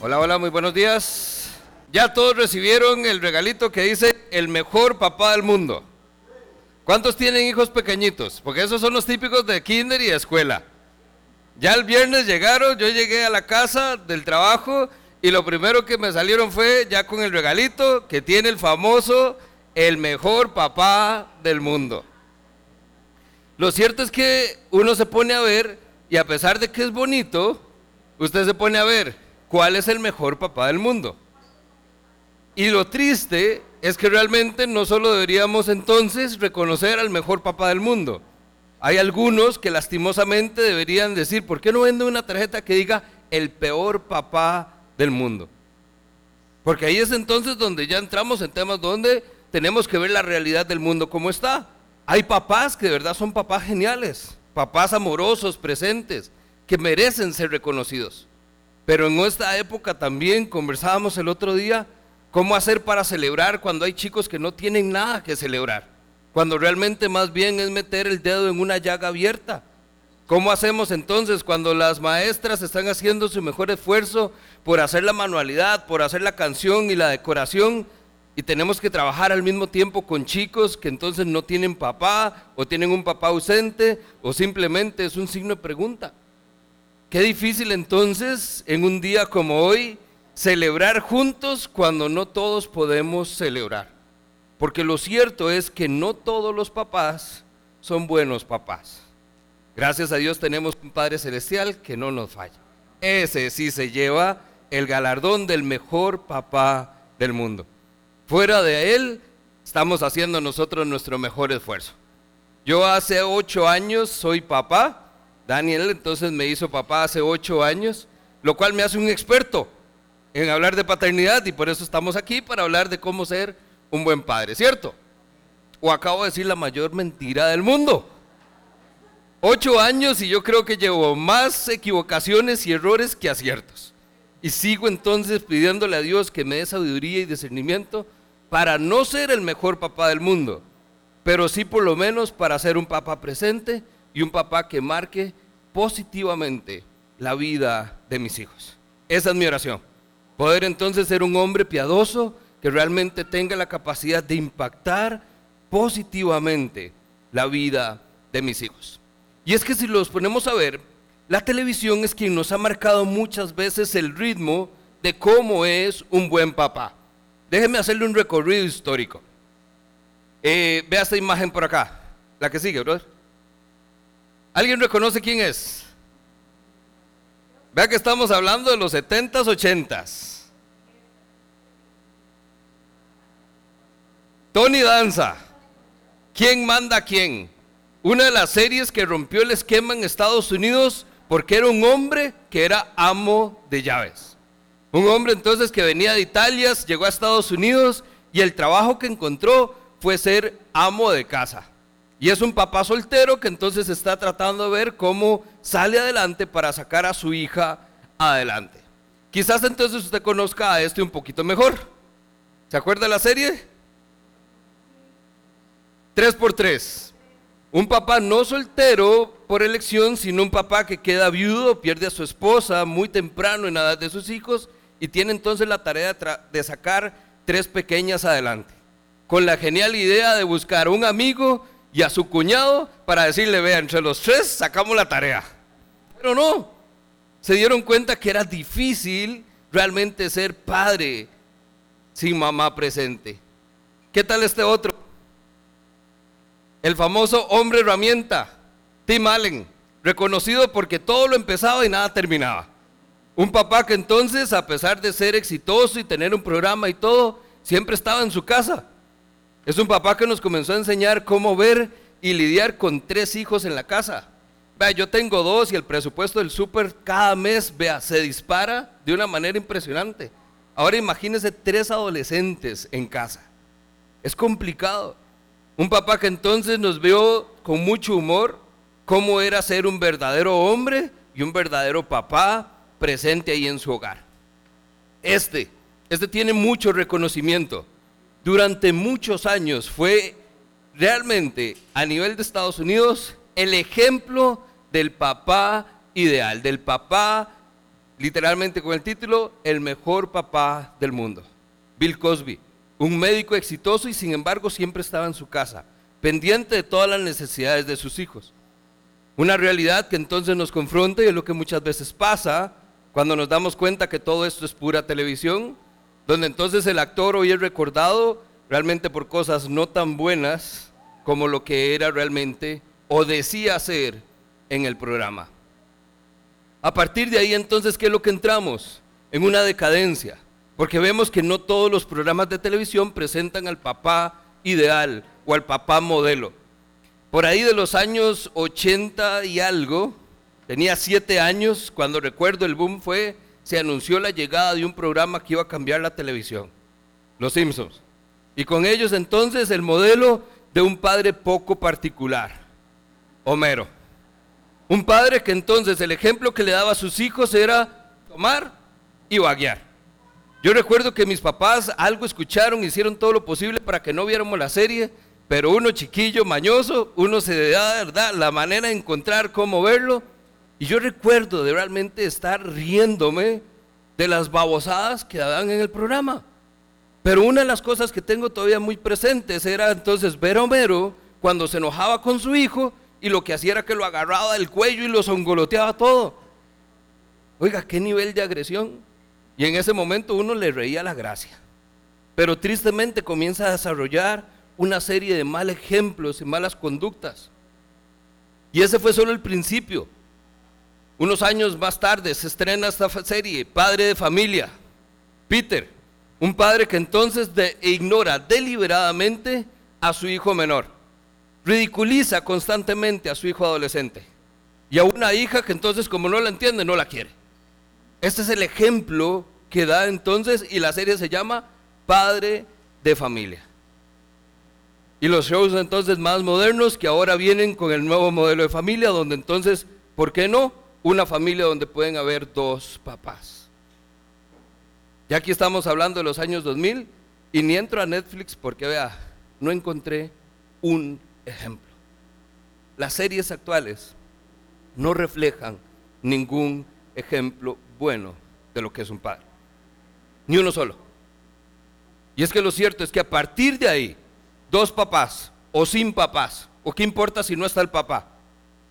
Hola, hola, muy buenos días. Ya todos recibieron el regalito que dice el mejor papá del mundo. ¿Cuántos tienen hijos pequeñitos? Porque esos son los típicos de kinder y escuela. Ya el viernes llegaron, yo llegué a la casa del trabajo y lo primero que me salieron fue ya con el regalito que tiene el famoso el mejor papá del mundo. Lo cierto es que uno se pone a ver y a pesar de que es bonito, usted se pone a ver cuál es el mejor papá del mundo. Y lo triste es que realmente no solo deberíamos entonces reconocer al mejor papá del mundo. Hay algunos que lastimosamente deberían decir, ¿por qué no vende una tarjeta que diga el peor papá del mundo? Porque ahí es entonces donde ya entramos en temas donde tenemos que ver la realidad del mundo como está. Hay papás que de verdad son papás geniales, papás amorosos, presentes, que merecen ser reconocidos. Pero en esta época también conversábamos el otro día cómo hacer para celebrar cuando hay chicos que no tienen nada que celebrar. Cuando realmente más bien es meter el dedo en una llaga abierta. ¿Cómo hacemos entonces cuando las maestras están haciendo su mejor esfuerzo por hacer la manualidad, por hacer la canción y la decoración? Y tenemos que trabajar al mismo tiempo con chicos que entonces no tienen papá o tienen un papá ausente o simplemente es un signo de pregunta. Qué difícil entonces en un día como hoy celebrar juntos cuando no todos podemos celebrar. Porque lo cierto es que no todos los papás son buenos papás. Gracias a Dios tenemos un Padre Celestial que no nos falla. Ese sí se lleva el galardón del mejor papá del mundo. Fuera de Él, estamos haciendo nosotros nuestro mejor esfuerzo. Yo hace ocho años soy papá Daniel entonces me hizo papá hace ocho años, lo cual me hace un experto en hablar de paternidad y por eso estamos aquí para hablar de cómo ser un buen padre, ¿cierto? O acabo de decir la mayor mentira del mundo. Ocho años y yo creo que llevo más equivocaciones y errores que aciertos. Y sigo entonces pidiéndole a Dios que me dé sabiduría y discernimiento para no ser el mejor papá del mundo, pero sí por lo menos para ser un papá presente y un papá que marque positivamente la vida de mis hijos. Esa es mi oración. Poder entonces ser un hombre piadoso que realmente tenga la capacidad de impactar positivamente la vida de mis hijos. Y es que si los ponemos a ver, la televisión es quien nos ha marcado muchas veces el ritmo de cómo es un buen papá. Déjeme hacerle un recorrido histórico. Eh, vea esta imagen por acá, la que sigue, brother. ¿Alguien reconoce quién es? Vea que estamos hablando de los 70s, 80s. Tony Danza. ¿Quién manda a quién? Una de las series que rompió el esquema en Estados Unidos porque era un hombre que era amo de llaves. Un hombre entonces que venía de Italia, llegó a Estados Unidos y el trabajo que encontró fue ser amo de casa. Y es un papá soltero que entonces está tratando de ver cómo sale adelante para sacar a su hija adelante. Quizás entonces usted conozca a este un poquito mejor. ¿Se acuerda de la serie? 3 por 3 Un papá no soltero por elección, sino un papá que queda viudo, pierde a su esposa muy temprano en la edad de sus hijos y tiene entonces la tarea de sacar tres pequeñas adelante. Con la genial idea de buscar un amigo y a su cuñado para decirle, vea, entre los tres sacamos la tarea. Pero no, se dieron cuenta que era difícil realmente ser padre sin mamá presente. ¿Qué tal este otro? El famoso hombre herramienta, Tim Allen, reconocido porque todo lo empezaba y nada terminaba. Un papá que entonces, a pesar de ser exitoso y tener un programa y todo, siempre estaba en su casa es un papá que nos comenzó a enseñar cómo ver y lidiar con tres hijos en la casa. Vea, yo tengo dos y el presupuesto del súper cada mes, vea, se dispara de una manera impresionante. Ahora imagínese tres adolescentes en casa. Es complicado. Un papá que entonces nos vio con mucho humor cómo era ser un verdadero hombre y un verdadero papá presente ahí en su hogar. Este, este tiene mucho reconocimiento durante muchos años fue realmente a nivel de Estados Unidos el ejemplo del papá ideal, del papá literalmente con el título El mejor papá del mundo. Bill Cosby, un médico exitoso y sin embargo siempre estaba en su casa, pendiente de todas las necesidades de sus hijos. Una realidad que entonces nos confronta y es lo que muchas veces pasa cuando nos damos cuenta que todo esto es pura televisión, donde entonces el actor hoy es recordado realmente por cosas no tan buenas como lo que era realmente o decía ser en el programa. A partir de ahí entonces, ¿qué es lo que entramos? En una decadencia, porque vemos que no todos los programas de televisión presentan al papá ideal o al papá modelo. Por ahí de los años 80 y algo, tenía siete años, cuando recuerdo el boom fue, se anunció la llegada de un programa que iba a cambiar la televisión, Los Simpsons. Y con ellos entonces el modelo de un padre poco particular, Homero. Un padre que entonces el ejemplo que le daba a sus hijos era tomar y vaguear. Yo recuerdo que mis papás algo escucharon, hicieron todo lo posible para que no viéramos la serie, pero uno chiquillo, mañoso, uno se da ¿verdad? la manera de encontrar cómo verlo. Y yo recuerdo de realmente estar riéndome de las babosadas que daban en el programa. Pero una de las cosas que tengo todavía muy presentes era entonces ver a Homero cuando se enojaba con su hijo y lo que hacía era que lo agarraba del cuello y lo zongoloteaba todo. Oiga, qué nivel de agresión. Y en ese momento uno le reía la gracia. Pero tristemente comienza a desarrollar una serie de mal ejemplos y malas conductas. Y ese fue solo el principio. Unos años más tarde se estrena esta serie, Padre de Familia. Peter, un padre que entonces ignora deliberadamente a su hijo menor. Ridiculiza constantemente a su hijo adolescente. Y a una hija que entonces como no la entiende, no la quiere. Este es el ejemplo que da entonces y la serie se llama Padre de Familia. Y los shows entonces más modernos que ahora vienen con el nuevo modelo de familia, donde entonces, ¿por qué no? Una familia donde pueden haber dos papás. Ya aquí estamos hablando de los años 2000 y ni entro a Netflix porque vea, no encontré un ejemplo. Las series actuales no reflejan ningún ejemplo bueno de lo que es un padre. Ni uno solo. Y es que lo cierto es que a partir de ahí, dos papás o sin papás, o qué importa si no está el papá,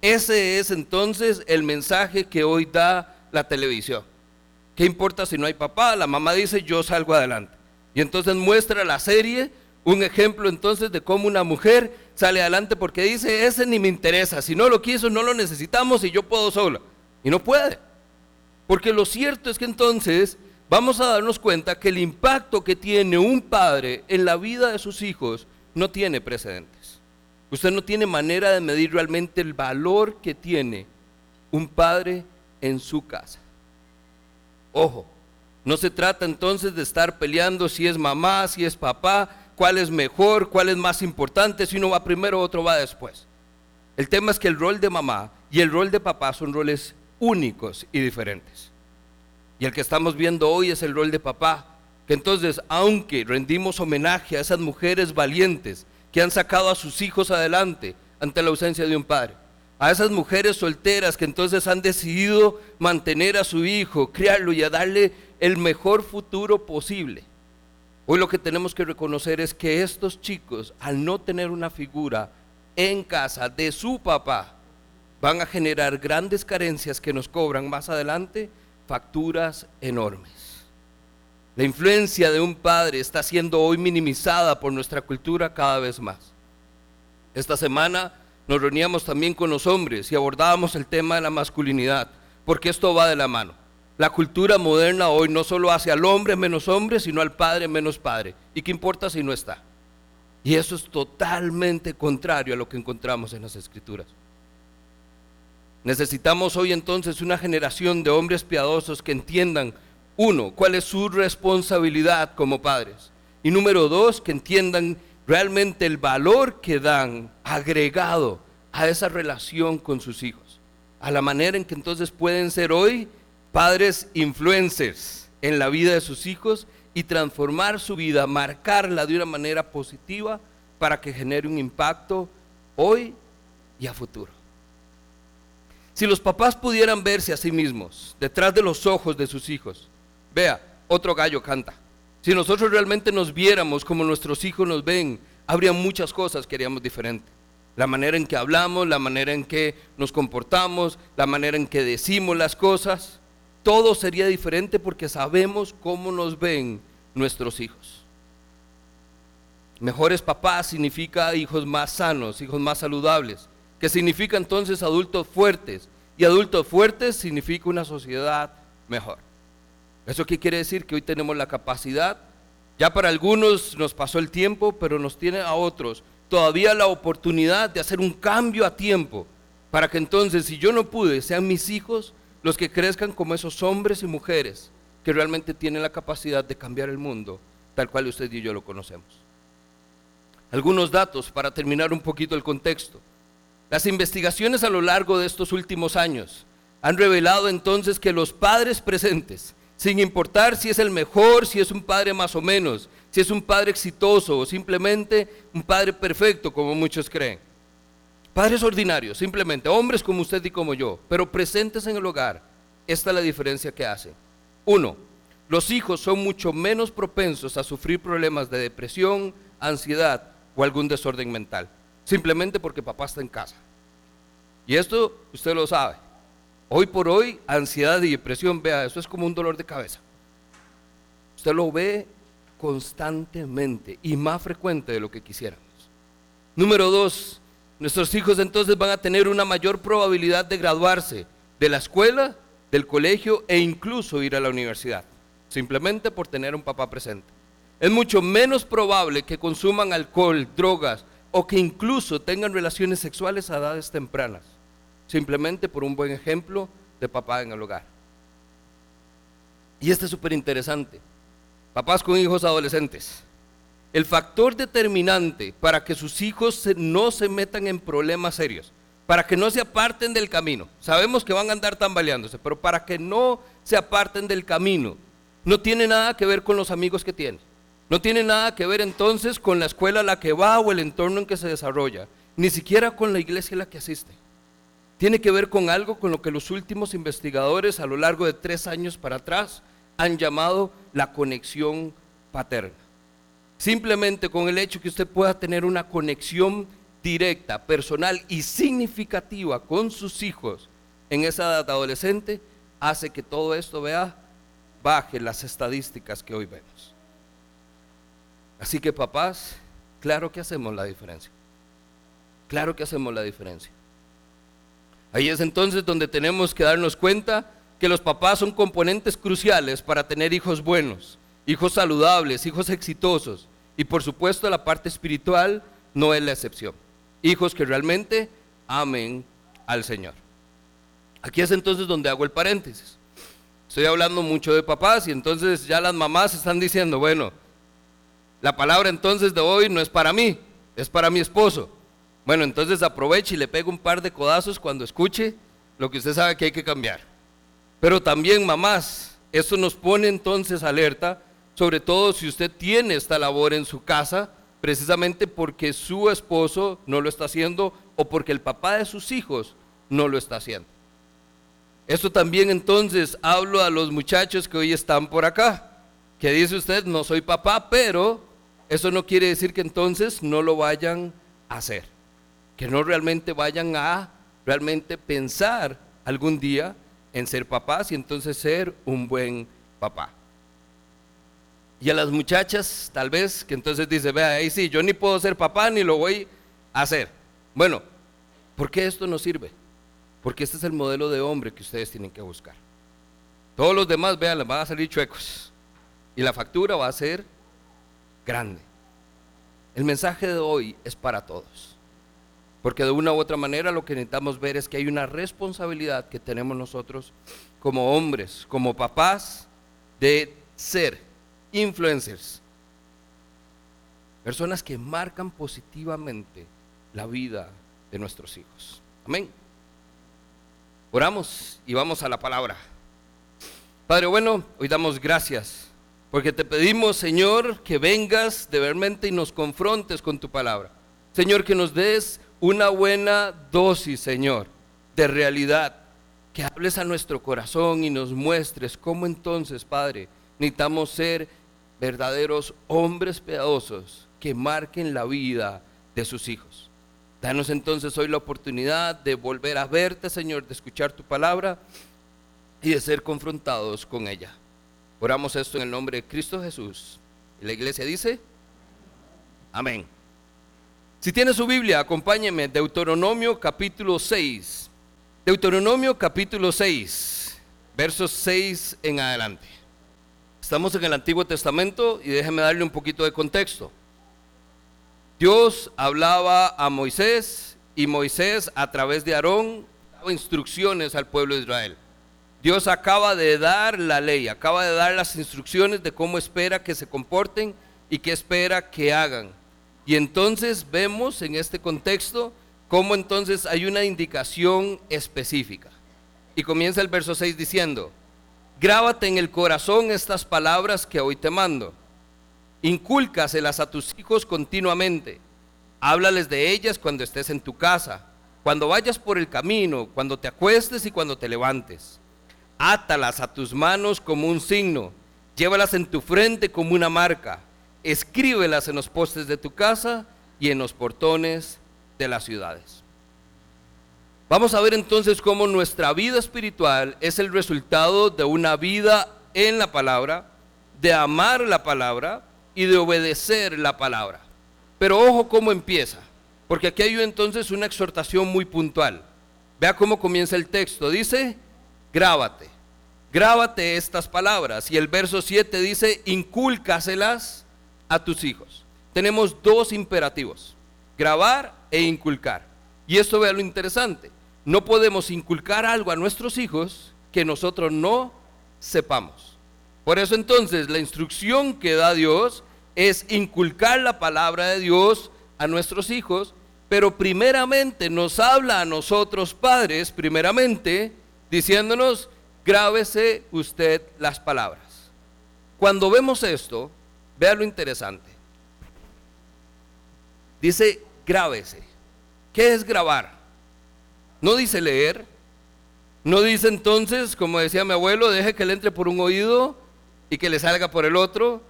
ese es entonces el mensaje que hoy da la televisión. ¿Qué importa si no hay papá? La mamá dice, yo salgo adelante. Y entonces muestra la serie un ejemplo entonces de cómo una mujer sale adelante porque dice, ese ni me interesa, si no lo quiso, no lo necesitamos y yo puedo sola. Y no puede. Porque lo cierto es que entonces vamos a darnos cuenta que el impacto que tiene un padre en la vida de sus hijos no tiene precedentes. Usted no tiene manera de medir realmente el valor que tiene un padre en su casa. Ojo, no se trata entonces de estar peleando si es mamá, si es papá, cuál es mejor, cuál es más importante, si uno va primero, otro va después. El tema es que el rol de mamá y el rol de papá son roles únicos y diferentes. Y el que estamos viendo hoy es el rol de papá, que entonces, aunque rendimos homenaje a esas mujeres valientes que han sacado a sus hijos adelante ante la ausencia de un padre, a esas mujeres solteras que entonces han decidido mantener a su hijo, criarlo y a darle el mejor futuro posible. Hoy lo que tenemos que reconocer es que estos chicos, al no tener una figura en casa de su papá, van a generar grandes carencias que nos cobran más adelante facturas enormes. La influencia de un padre está siendo hoy minimizada por nuestra cultura cada vez más. Esta semana nos reuníamos también con los hombres y abordábamos el tema de la masculinidad, porque esto va de la mano. La cultura moderna hoy no solo hace al hombre menos hombre, sino al padre menos padre. ¿Y qué importa si no está? Y eso es totalmente contrario a lo que encontramos en las escrituras. Necesitamos hoy entonces una generación de hombres piadosos que entiendan, uno, cuál es su responsabilidad como padres. Y número dos, que entiendan realmente el valor que dan agregado a esa relación con sus hijos, a la manera en que entonces pueden ser hoy padres influencers en la vida de sus hijos y transformar su vida, marcarla de una manera positiva para que genere un impacto hoy y a futuro. Si los papás pudieran verse a sí mismos detrás de los ojos de sus hijos, vea, otro gallo canta. Si nosotros realmente nos viéramos como nuestros hijos nos ven, habría muchas cosas que haríamos diferente. La manera en que hablamos, la manera en que nos comportamos, la manera en que decimos las cosas, todo sería diferente porque sabemos cómo nos ven nuestros hijos. Mejores papás significa hijos más sanos, hijos más saludables, que significa entonces adultos fuertes. Y adultos fuertes significa una sociedad mejor. ¿Eso qué quiere decir? Que hoy tenemos la capacidad, ya para algunos nos pasó el tiempo, pero nos tiene a otros todavía la oportunidad de hacer un cambio a tiempo, para que entonces, si yo no pude, sean mis hijos los que crezcan como esos hombres y mujeres que realmente tienen la capacidad de cambiar el mundo, tal cual usted y yo lo conocemos. Algunos datos para terminar un poquito el contexto. Las investigaciones a lo largo de estos últimos años han revelado entonces que los padres presentes, sin importar si es el mejor, si es un padre más o menos, si es un padre exitoso o simplemente un padre perfecto, como muchos creen. Padres ordinarios, simplemente, hombres como usted y como yo, pero presentes en el hogar. Esta es la diferencia que hacen. Uno, los hijos son mucho menos propensos a sufrir problemas de depresión, ansiedad o algún desorden mental simplemente porque papá está en casa. Y esto usted lo sabe. Hoy por hoy, ansiedad y depresión, vea, eso es como un dolor de cabeza. Usted lo ve constantemente y más frecuente de lo que quisiéramos. Número dos, nuestros hijos entonces van a tener una mayor probabilidad de graduarse de la escuela, del colegio e incluso ir a la universidad, simplemente por tener un papá presente. Es mucho menos probable que consuman alcohol, drogas, o que incluso tengan relaciones sexuales a edades tempranas, simplemente por un buen ejemplo de papá en el hogar. Y este es súper interesante. Papás con hijos adolescentes. El factor determinante para que sus hijos no se metan en problemas serios, para que no se aparten del camino. Sabemos que van a andar tambaleándose, pero para que no se aparten del camino, no tiene nada que ver con los amigos que tienen. No tiene nada que ver entonces con la escuela a la que va o el entorno en que se desarrolla, ni siquiera con la iglesia a la que asiste. Tiene que ver con algo con lo que los últimos investigadores a lo largo de tres años para atrás han llamado la conexión paterna. Simplemente con el hecho que usted pueda tener una conexión directa, personal y significativa con sus hijos en esa edad adolescente, hace que todo esto vea baje las estadísticas que hoy vemos. Así que papás, claro que hacemos la diferencia. Claro que hacemos la diferencia. Ahí es entonces donde tenemos que darnos cuenta que los papás son componentes cruciales para tener hijos buenos, hijos saludables, hijos exitosos. Y por supuesto la parte espiritual no es la excepción. Hijos que realmente amen al Señor. Aquí es entonces donde hago el paréntesis. Estoy hablando mucho de papás y entonces ya las mamás están diciendo, bueno, la palabra entonces de hoy no es para mí, es para mi esposo. Bueno, entonces aproveche y le pego un par de codazos cuando escuche lo que usted sabe que hay que cambiar. Pero también, mamás, esto nos pone entonces alerta, sobre todo si usted tiene esta labor en su casa, precisamente porque su esposo no lo está haciendo o porque el papá de sus hijos no lo está haciendo. Esto también entonces hablo a los muchachos que hoy están por acá, que dice usted, no soy papá, pero eso no quiere decir que entonces no lo vayan a hacer, que no realmente vayan a realmente pensar algún día en ser papás y entonces ser un buen papá. Y a las muchachas, tal vez, que entonces dice, vea, ahí sí, yo ni puedo ser papá ni lo voy a hacer. Bueno, ¿por qué esto no sirve? Porque este es el modelo de hombre que ustedes tienen que buscar. Todos los demás, vean, van a salir chuecos. Y la factura va a ser grande. El mensaje de hoy es para todos. Porque de una u otra manera lo que necesitamos ver es que hay una responsabilidad que tenemos nosotros como hombres, como papás, de ser influencers. Personas que marcan positivamente la vida de nuestros hijos. Amén. Oramos y vamos a la palabra. Padre bueno, hoy damos gracias porque te pedimos, Señor, que vengas de vermente y nos confrontes con tu palabra. Señor, que nos des una buena dosis, Señor, de realidad, que hables a nuestro corazón y nos muestres cómo entonces, Padre, necesitamos ser verdaderos hombres piadosos que marquen la vida de sus hijos. Danos entonces hoy la oportunidad de volver a verte, Señor, de escuchar tu palabra y de ser confrontados con ella. Oramos esto en el nombre de Cristo Jesús. La iglesia dice, amén. Si tiene su Biblia, acompáñeme, Deuteronomio capítulo 6. Deuteronomio capítulo 6, versos 6 en adelante. Estamos en el Antiguo Testamento y déjeme darle un poquito de contexto. Dios hablaba a Moisés y Moisés a través de Aarón daba instrucciones al pueblo de Israel. Dios acaba de dar la ley, acaba de dar las instrucciones de cómo espera que se comporten y qué espera que hagan. Y entonces vemos en este contexto cómo entonces hay una indicación específica. Y comienza el verso 6 diciendo, grábate en el corazón estas palabras que hoy te mando Incúlcaselas a tus hijos continuamente. Háblales de ellas cuando estés en tu casa, cuando vayas por el camino, cuando te acuestes y cuando te levantes. Átalas a tus manos como un signo, llévalas en tu frente como una marca, escríbelas en los postes de tu casa y en los portones de las ciudades. Vamos a ver entonces cómo nuestra vida espiritual es el resultado de una vida en la palabra, de amar la palabra y de obedecer la palabra. Pero ojo cómo empieza, porque aquí hay entonces una exhortación muy puntual. Vea cómo comienza el texto. Dice, grábate, grábate estas palabras. Y el verso 7 dice, incúlcaselas a tus hijos. Tenemos dos imperativos, grabar e inculcar. Y esto vea lo interesante. No podemos inculcar algo a nuestros hijos que nosotros no sepamos. Por eso entonces la instrucción que da Dios es inculcar la palabra de Dios a nuestros hijos, pero primeramente nos habla a nosotros padres, primeramente, diciéndonos, grábese usted las palabras. Cuando vemos esto, vea lo interesante. Dice, grábese. ¿Qué es grabar? No dice leer. No dice entonces, como decía mi abuelo, deje que le entre por un oído y que le salga por el otro.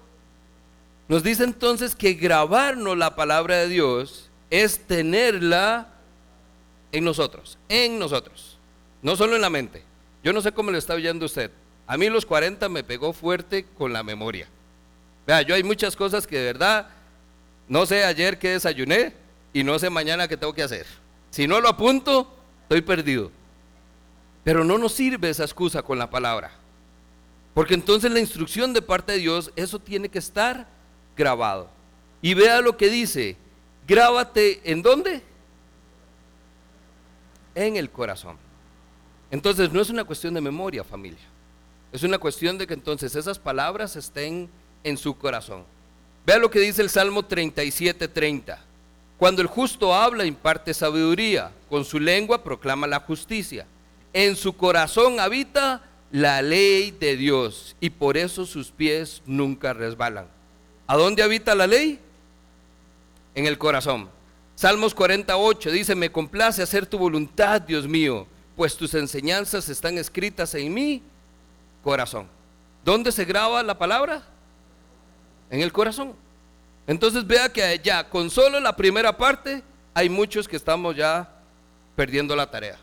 Nos dice entonces que grabarnos la palabra de Dios es tenerla en nosotros, en nosotros, no solo en la mente. Yo no sé cómo le está oyendo usted. A mí los 40 me pegó fuerte con la memoria. Vea, yo hay muchas cosas que de verdad no sé ayer qué desayuné y no sé mañana qué tengo que hacer. Si no lo apunto, estoy perdido. Pero no nos sirve esa excusa con la palabra. Porque entonces la instrucción de parte de Dios, eso tiene que estar grabado. Y vea lo que dice, grábate en dónde? En el corazón. Entonces no es una cuestión de memoria, familia. Es una cuestión de que entonces esas palabras estén en su corazón. Vea lo que dice el Salmo 37, 30. Cuando el justo habla, imparte sabiduría, con su lengua proclama la justicia. En su corazón habita la ley de Dios y por eso sus pies nunca resbalan. ¿A dónde habita la ley? En el corazón. Salmos 48 dice, me complace hacer tu voluntad, Dios mío, pues tus enseñanzas están escritas en mi corazón. ¿Dónde se graba la palabra? En el corazón. Entonces vea que ya con solo la primera parte hay muchos que estamos ya perdiendo la tarea.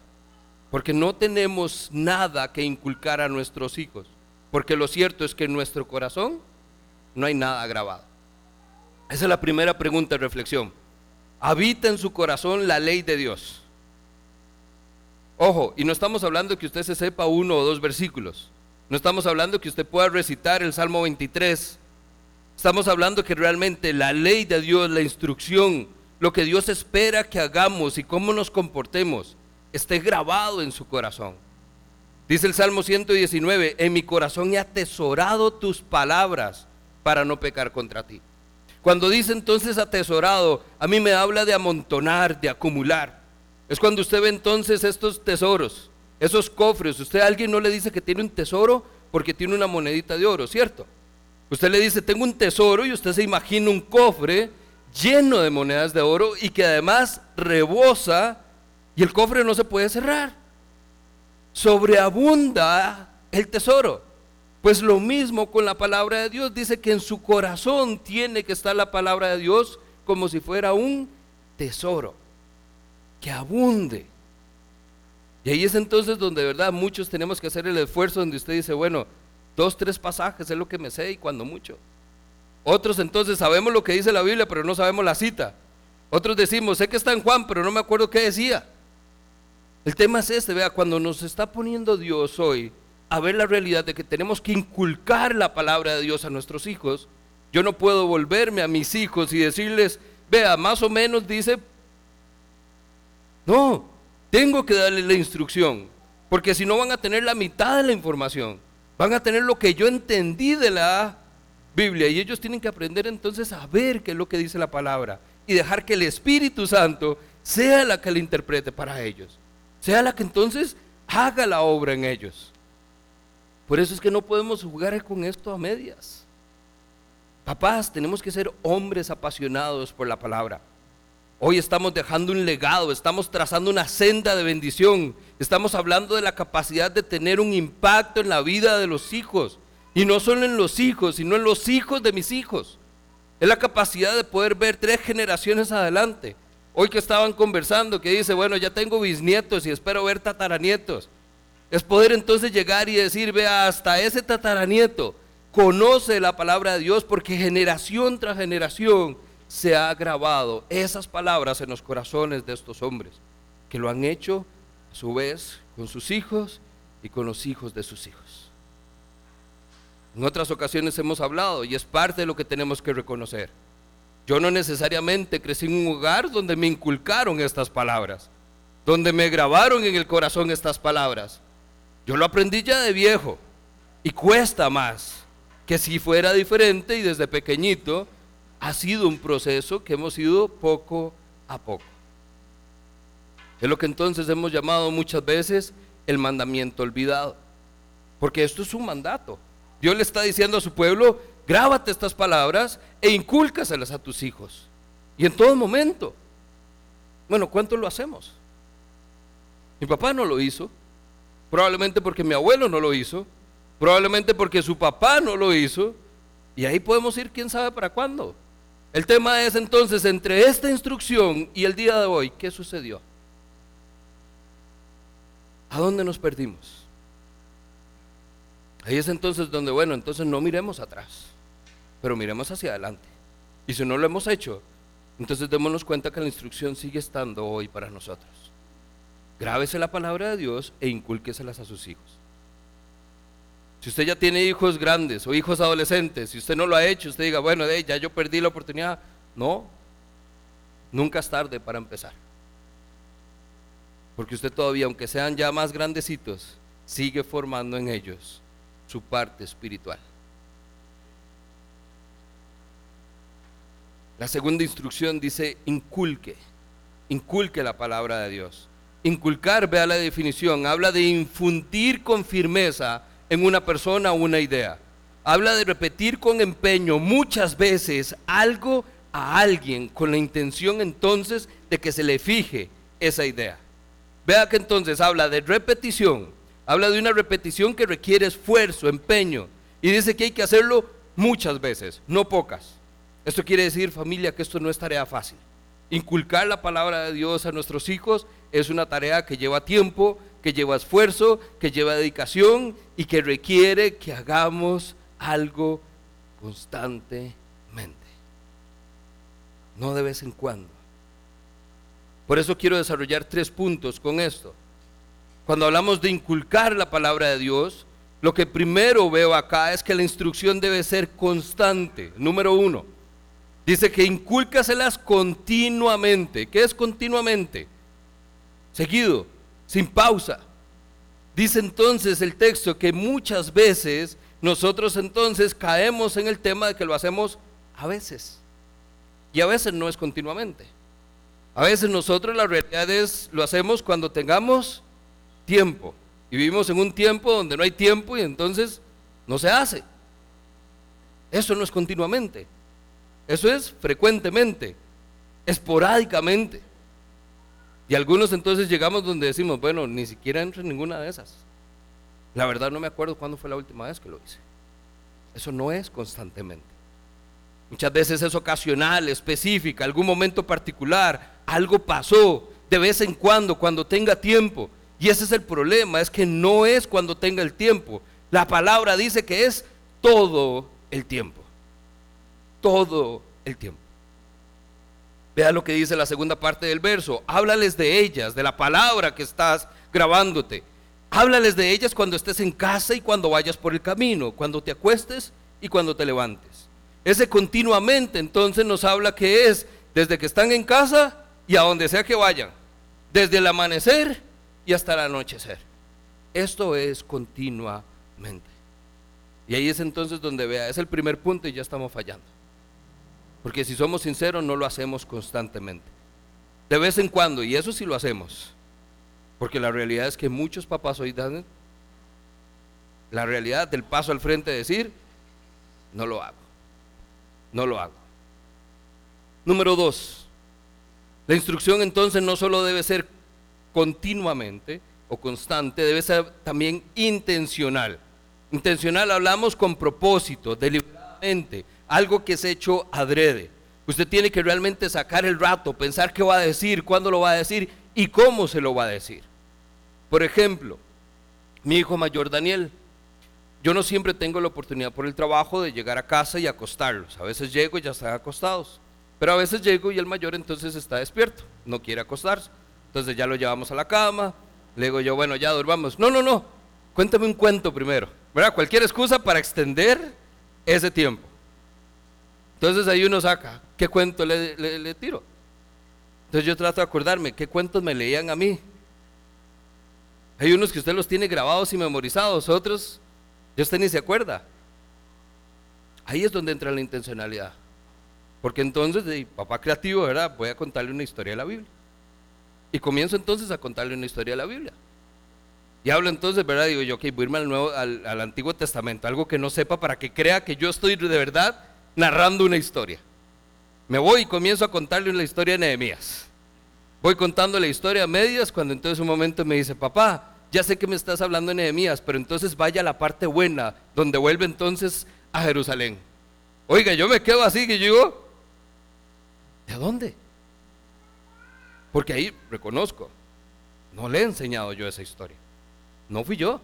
Porque no tenemos nada que inculcar a nuestros hijos. Porque lo cierto es que en nuestro corazón no hay nada grabado. Esa es la primera pregunta de reflexión. ¿Habita en su corazón la ley de Dios? Ojo, y no estamos hablando que usted se sepa uno o dos versículos. No estamos hablando que usted pueda recitar el Salmo 23. Estamos hablando que realmente la ley de Dios, la instrucción, lo que Dios espera que hagamos y cómo nos comportemos, esté grabado en su corazón. Dice el Salmo 119, en mi corazón he atesorado tus palabras para no pecar contra ti. Cuando dice entonces atesorado, a mí me habla de amontonar, de acumular. Es cuando usted ve entonces estos tesoros, esos cofres. Usted a alguien no le dice que tiene un tesoro porque tiene una monedita de oro, ¿cierto? Usted le dice, tengo un tesoro y usted se imagina un cofre lleno de monedas de oro y que además rebosa y el cofre no se puede cerrar. sobreabunda el tesoro. Pues lo mismo con la palabra de Dios. Dice que en su corazón tiene que estar la palabra de Dios como si fuera un tesoro, que abunde. Y ahí es entonces donde de verdad muchos tenemos que hacer el esfuerzo donde usted dice, bueno, dos, tres pasajes es lo que me sé y cuando mucho. Otros entonces sabemos lo que dice la Biblia, pero no sabemos la cita. Otros decimos, sé que está en Juan, pero no me acuerdo qué decía. El tema es este, vea, cuando nos está poniendo Dios hoy a ver la realidad de que tenemos que inculcar la palabra de Dios a nuestros hijos, yo no puedo volverme a mis hijos y decirles, vea, más o menos dice, no, tengo que darle la instrucción, porque si no van a tener la mitad de la información, van a tener lo que yo entendí de la Biblia y ellos tienen que aprender entonces a ver qué es lo que dice la palabra y dejar que el Espíritu Santo sea la que la interprete para ellos, sea la que entonces haga la obra en ellos. Por eso es que no podemos jugar con esto a medias. Papás, tenemos que ser hombres apasionados por la palabra. Hoy estamos dejando un legado, estamos trazando una senda de bendición, estamos hablando de la capacidad de tener un impacto en la vida de los hijos, y no solo en los hijos, sino en los hijos de mis hijos. Es la capacidad de poder ver tres generaciones adelante. Hoy que estaban conversando, que dice, bueno, ya tengo bisnietos y espero ver tataranietos. Es poder entonces llegar y decir, vea, hasta ese tataranieto conoce la palabra de Dios porque generación tras generación se ha grabado esas palabras en los corazones de estos hombres, que lo han hecho a su vez con sus hijos y con los hijos de sus hijos. En otras ocasiones hemos hablado y es parte de lo que tenemos que reconocer. Yo no necesariamente crecí en un hogar donde me inculcaron estas palabras, donde me grabaron en el corazón estas palabras. Yo lo aprendí ya de viejo y cuesta más que si fuera diferente y desde pequeñito ha sido un proceso que hemos ido poco a poco. Es lo que entonces hemos llamado muchas veces el mandamiento olvidado. Porque esto es un mandato. Dios le está diciendo a su pueblo, grábate estas palabras e incúlcaselas a tus hijos. Y en todo momento. Bueno, ¿cuánto lo hacemos? Mi papá no lo hizo. Probablemente porque mi abuelo no lo hizo. Probablemente porque su papá no lo hizo. Y ahí podemos ir quién sabe para cuándo. El tema es entonces entre esta instrucción y el día de hoy, ¿qué sucedió? ¿A dónde nos perdimos? Ahí es entonces donde, bueno, entonces no miremos atrás, pero miremos hacia adelante. Y si no lo hemos hecho, entonces démonos cuenta que la instrucción sigue estando hoy para nosotros. Grábese la palabra de Dios e incúlqueselas a sus hijos. Si usted ya tiene hijos grandes o hijos adolescentes, si usted no lo ha hecho, usted diga, bueno, ya yo perdí la oportunidad. No, nunca es tarde para empezar. Porque usted todavía, aunque sean ya más grandecitos, sigue formando en ellos su parte espiritual. La segunda instrucción dice inculque, inculque la palabra de Dios. Inculcar, vea la definición, habla de infundir con firmeza en una persona o una idea. Habla de repetir con empeño muchas veces algo a alguien con la intención entonces de que se le fije esa idea. Vea que entonces habla de repetición, habla de una repetición que requiere esfuerzo, empeño, y dice que hay que hacerlo muchas veces, no pocas. Esto quiere decir, familia, que esto no es tarea fácil. Inculcar la palabra de Dios a nuestros hijos es una tarea que lleva tiempo, que lleva esfuerzo, que lleva dedicación y que requiere que hagamos algo constantemente. No de vez en cuando. Por eso quiero desarrollar tres puntos con esto. Cuando hablamos de inculcar la palabra de Dios, lo que primero veo acá es que la instrucción debe ser constante. Número uno, dice que incúlcaselas continuamente. ¿Qué es continuamente? Seguido, sin pausa. Dice entonces el texto que muchas veces nosotros entonces caemos en el tema de que lo hacemos a veces. Y a veces no es continuamente. A veces nosotros la realidad es lo hacemos cuando tengamos tiempo. Y vivimos en un tiempo donde no hay tiempo y entonces no se hace. Eso no es continuamente. Eso es frecuentemente, esporádicamente. Y algunos entonces llegamos donde decimos, bueno, ni siquiera entro en ninguna de esas. La verdad no me acuerdo cuándo fue la última vez que lo hice. Eso no es constantemente. Muchas veces es ocasional, específica, algún momento particular, algo pasó de vez en cuando, cuando tenga tiempo. Y ese es el problema, es que no es cuando tenga el tiempo. La palabra dice que es todo el tiempo. Todo el tiempo. Vea lo que dice la segunda parte del verso. Háblales de ellas, de la palabra que estás grabándote. Háblales de ellas cuando estés en casa y cuando vayas por el camino, cuando te acuestes y cuando te levantes. Ese continuamente entonces nos habla que es desde que están en casa y a donde sea que vayan, desde el amanecer y hasta el anochecer. Esto es continuamente. Y ahí es entonces donde vea, es el primer punto y ya estamos fallando. Porque si somos sinceros no lo hacemos constantemente. De vez en cuando, y eso sí lo hacemos. Porque la realidad es que muchos papás hoy dan la realidad del paso al frente de decir, no lo hago, no lo hago. Número dos, la instrucción entonces no solo debe ser continuamente o constante, debe ser también intencional. Intencional hablamos con propósito, deliberadamente, algo que es hecho adrede. Usted tiene que realmente sacar el rato, pensar qué va a decir, cuándo lo va a decir y cómo se lo va a decir. Por ejemplo, mi hijo mayor Daniel, yo no siempre tengo la oportunidad por el trabajo de llegar a casa y acostarlos. A veces llego y ya están acostados. Pero a veces llego y el mayor entonces está despierto, no quiere acostarse. Entonces ya lo llevamos a la cama, le digo yo, bueno, ya durmamos. No, no, no, cuéntame un cuento primero. ¿verdad? Cualquier excusa para extender ese tiempo. Entonces ahí uno saca, ¿qué cuento le, tiro? Entonces yo trato de acordarme, ¿qué cuentos me leían a mí? Hay unos que usted los tiene grabados y memorizados, otros, ya usted ni se acuerda. Ahí es donde entra la intencionalidad. Porque entonces, de papá creativo, ¿verdad? Voy a contarle una historia de la Biblia. Y comienzo entonces a contarle una historia de la Biblia. Y hablo entonces, ¿verdad? Digo yo, ok, voy a irme al, nuevo, al, Antiguo Testamento, algo que no sepa para que crea que yo estoy de verdad narrando una historia. Me voy y comienzo a contarle una historia de Nehemías. Voy contando la historia a medias cuando entonces un momento me dice, papá, ya sé que me estás hablando de Nehemías, pero entonces vaya a la parte buena, donde vuelve entonces a Jerusalén. Oiga, yo me quedo así que digo, ¿de dónde? Porque ahí reconozco, no le he enseñado yo esa historia. No fui yo.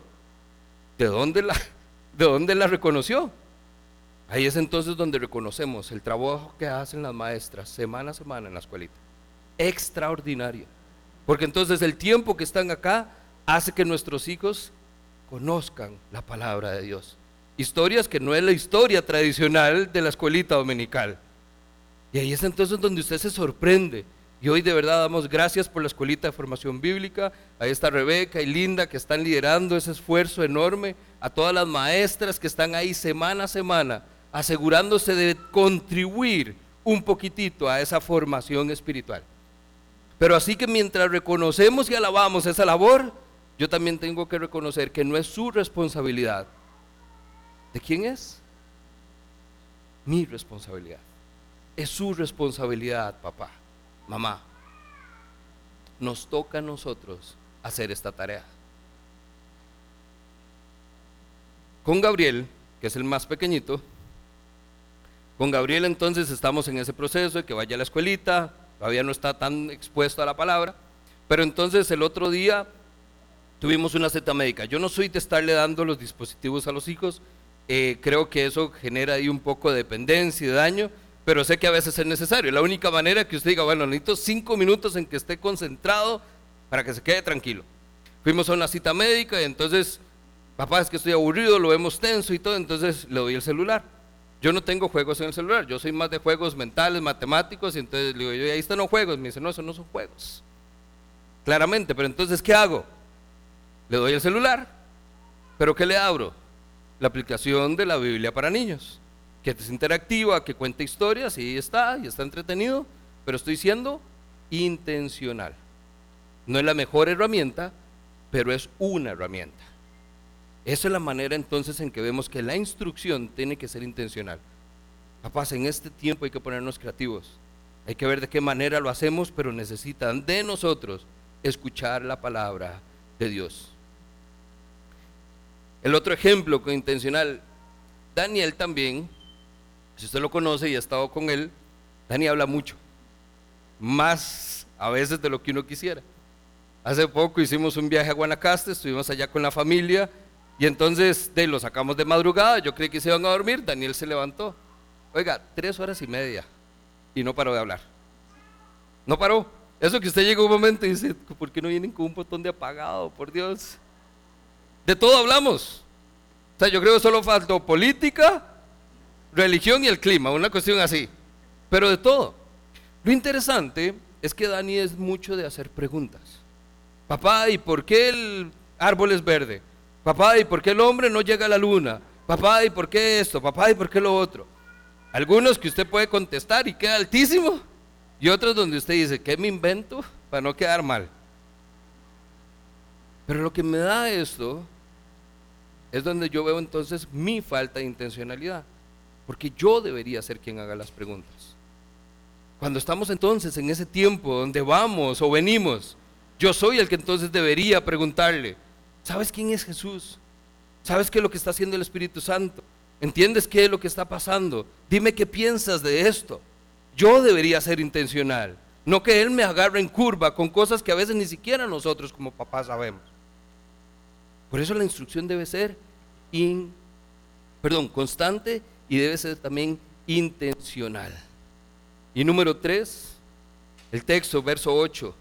¿De dónde la, de dónde la reconoció? Ahí es entonces donde reconocemos el trabajo que hacen las maestras semana a semana en la escuelita. Extraordinario. Porque entonces el tiempo que están acá hace que nuestros hijos conozcan la palabra de Dios. Historias que no es la historia tradicional de la escuelita dominical. Y ahí es entonces donde usted se sorprende y hoy de verdad damos gracias por la escuelita de formación bíblica. Ahí está Rebeca y Linda que están liderando ese esfuerzo enorme. A todas las maestras que están ahí semana a semana asegurándose de contribuir un poquitito a esa formación espiritual. Pero así que mientras reconocemos y alabamos esa labor, yo también tengo que reconocer que no es su responsabilidad. ¿De quién es? Mi responsabilidad. Es su responsabilidad, papá mamá, nos toca a nosotros hacer esta tarea. Con Gabriel, que es el más pequeñito, con Gabriel entonces estamos en ese proceso de que vaya a la escuelita, todavía no está tan expuesto a la palabra, pero entonces el otro día tuvimos una cita médica. Yo no soy de estarle dando los dispositivos a los hijos, eh, creo que eso genera ahí un poco de dependencia y de daño, pero sé que a veces es necesario. La única manera que usted diga, bueno, necesito cinco minutos en que esté concentrado para que se quede tranquilo. Fuimos a una cita médica y entonces, papá, es que estoy aburrido, lo vemos tenso y todo, entonces le doy el celular. Yo no tengo juegos en el celular, yo soy más de juegos mentales, matemáticos, y entonces le digo, yo, ahí están los juegos. Me dice, no, eso no son juegos. Claramente, pero entonces, ¿qué hago? Le doy el celular, pero ¿qué le abro? La aplicación de la Biblia para niños que es interactiva, que cuenta historias y está, y está entretenido, pero estoy siendo intencional. No es la mejor herramienta, pero es una herramienta. Esa es la manera entonces en que vemos que la instrucción tiene que ser intencional. Papás, en este tiempo hay que ponernos creativos. Hay que ver de qué manera lo hacemos, pero necesitan de nosotros escuchar la palabra de Dios. El otro ejemplo con intencional, Daniel también, si usted lo conoce y ha estado con él, Daniel habla mucho, más a veces de lo que uno quisiera. Hace poco hicimos un viaje a Guanacaste, estuvimos allá con la familia y entonces de, lo sacamos de madrugada, yo creí que se iban a dormir, Daniel se levantó. Oiga, tres horas y media y no paró de hablar. No paró. Eso que usted llega un momento y dice, ¿por qué no vienen con un botón de apagado? Por Dios. De todo hablamos. O sea, yo creo que solo faltó política, religión y el clima, una cuestión así. Pero de todo. Lo interesante es que Dani es mucho de hacer preguntas. Papá, ¿y por qué el árbol es verde? Papá, ¿y por qué el hombre no llega a la luna? Papá, ¿y por qué esto? Papá, ¿y por qué lo otro? Algunos que usted puede contestar y queda altísimo. Y otros donde usted dice, ¿qué me invento para no quedar mal? Pero lo que me da esto es donde yo veo entonces mi falta de intencionalidad. Porque yo debería ser quien haga las preguntas. Cuando estamos entonces en ese tiempo donde vamos o venimos, yo soy el que entonces debería preguntarle, ¿Sabes quién es Jesús? ¿Sabes qué es lo que está haciendo el Espíritu Santo? ¿Entiendes qué es lo que está pasando? Dime qué piensas de esto. Yo debería ser intencional, no que Él me agarre en curva con cosas que a veces ni siquiera nosotros como papás sabemos. Por eso la instrucción debe ser perdón, constante y debe ser también intencional. Y número tres, el texto, verso 8.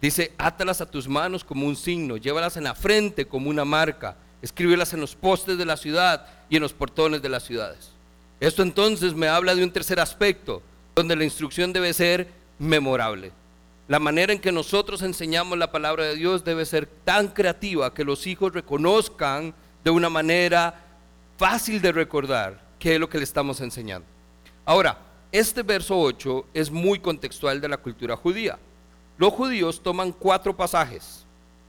Dice, átalas a tus manos como un signo, llévalas en la frente como una marca, escríbelas en los postes de la ciudad y en los portones de las ciudades. Esto entonces me habla de un tercer aspecto, donde la instrucción debe ser memorable. La manera en que nosotros enseñamos la palabra de Dios debe ser tan creativa que los hijos reconozcan de una manera fácil de recordar qué es lo que le estamos enseñando. Ahora, este verso 8 es muy contextual de la cultura judía los judíos toman cuatro pasajes,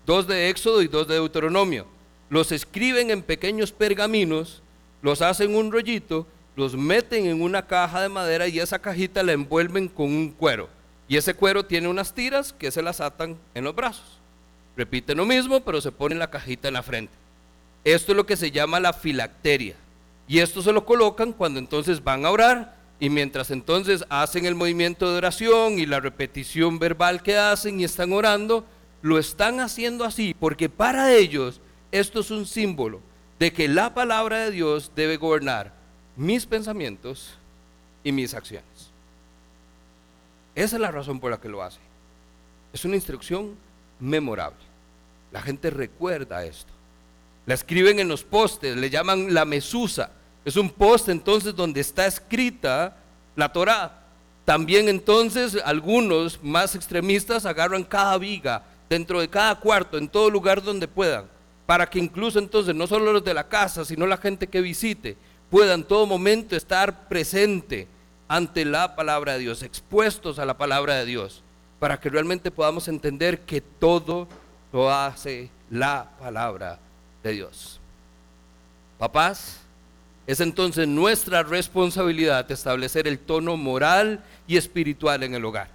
dos de Éxodo y dos de Deuteronomio, los escriben en pequeños pergaminos, los hacen un rollito, los meten en una caja de madera y esa cajita la envuelven con un cuero. Y ese cuero tiene unas tiras que se las atan en los brazos. Repiten lo mismo, pero se ponen la cajita en la frente. Esto es lo que se llama la filacteria. Y esto se lo colocan cuando entonces van a orar y mientras entonces hacen el movimiento de oración y la repetición verbal que hacen y están orando, lo están haciendo así porque para ellos esto es un símbolo de que la palabra de Dios debe gobernar mis pensamientos y mis acciones. Esa es la razón por la que lo hace. Es una instrucción memorable. La gente recuerda esto. La escriben en los postes, le llaman la mesusa es un post entonces donde está escrita la Torah. También entonces algunos más extremistas agarran cada viga dentro de cada cuarto, en todo lugar donde puedan, para que incluso entonces no solo los de la casa, sino la gente que visite, pueda en todo momento estar presente ante la palabra de Dios, expuestos a la palabra de Dios, para que realmente podamos entender que todo lo hace la palabra de Dios. Papás, es entonces nuestra responsabilidad establecer el tono moral y espiritual en el hogar.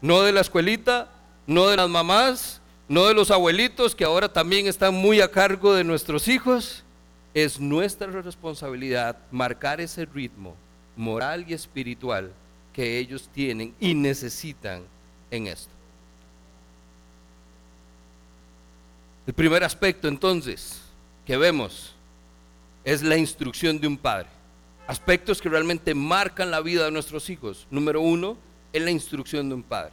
No de la escuelita, no de las mamás, no de los abuelitos que ahora también están muy a cargo de nuestros hijos. Es nuestra responsabilidad marcar ese ritmo moral y espiritual que ellos tienen y necesitan en esto. El primer aspecto entonces que vemos es la instrucción de un padre. Aspectos que realmente marcan la vida de nuestros hijos. Número uno, es la instrucción de un padre.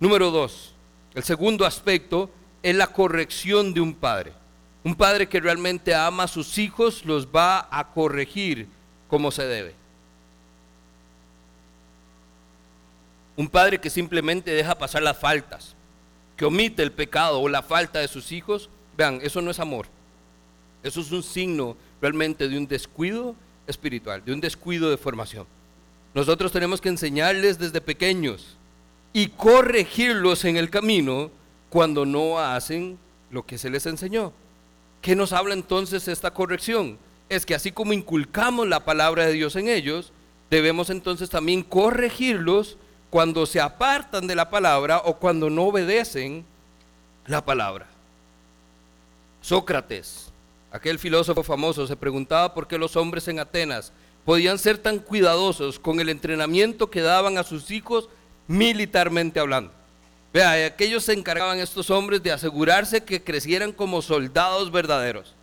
Número dos, el segundo aspecto es la corrección de un padre. Un padre que realmente ama a sus hijos los va a corregir como se debe. Un padre que simplemente deja pasar las faltas, que omite el pecado o la falta de sus hijos, vean, eso no es amor. Eso es un signo realmente de un descuido espiritual, de un descuido de formación. Nosotros tenemos que enseñarles desde pequeños y corregirlos en el camino cuando no hacen lo que se les enseñó. ¿Qué nos habla entonces esta corrección? Es que así como inculcamos la palabra de Dios en ellos, debemos entonces también corregirlos cuando se apartan de la palabra o cuando no obedecen la palabra. Sócrates aquel filósofo famoso, se preguntaba por qué los hombres en Atenas podían ser tan cuidadosos con el entrenamiento que daban a sus hijos militarmente hablando. Vea, aquellos se encargaban estos hombres de asegurarse que crecieran como soldados verdaderos.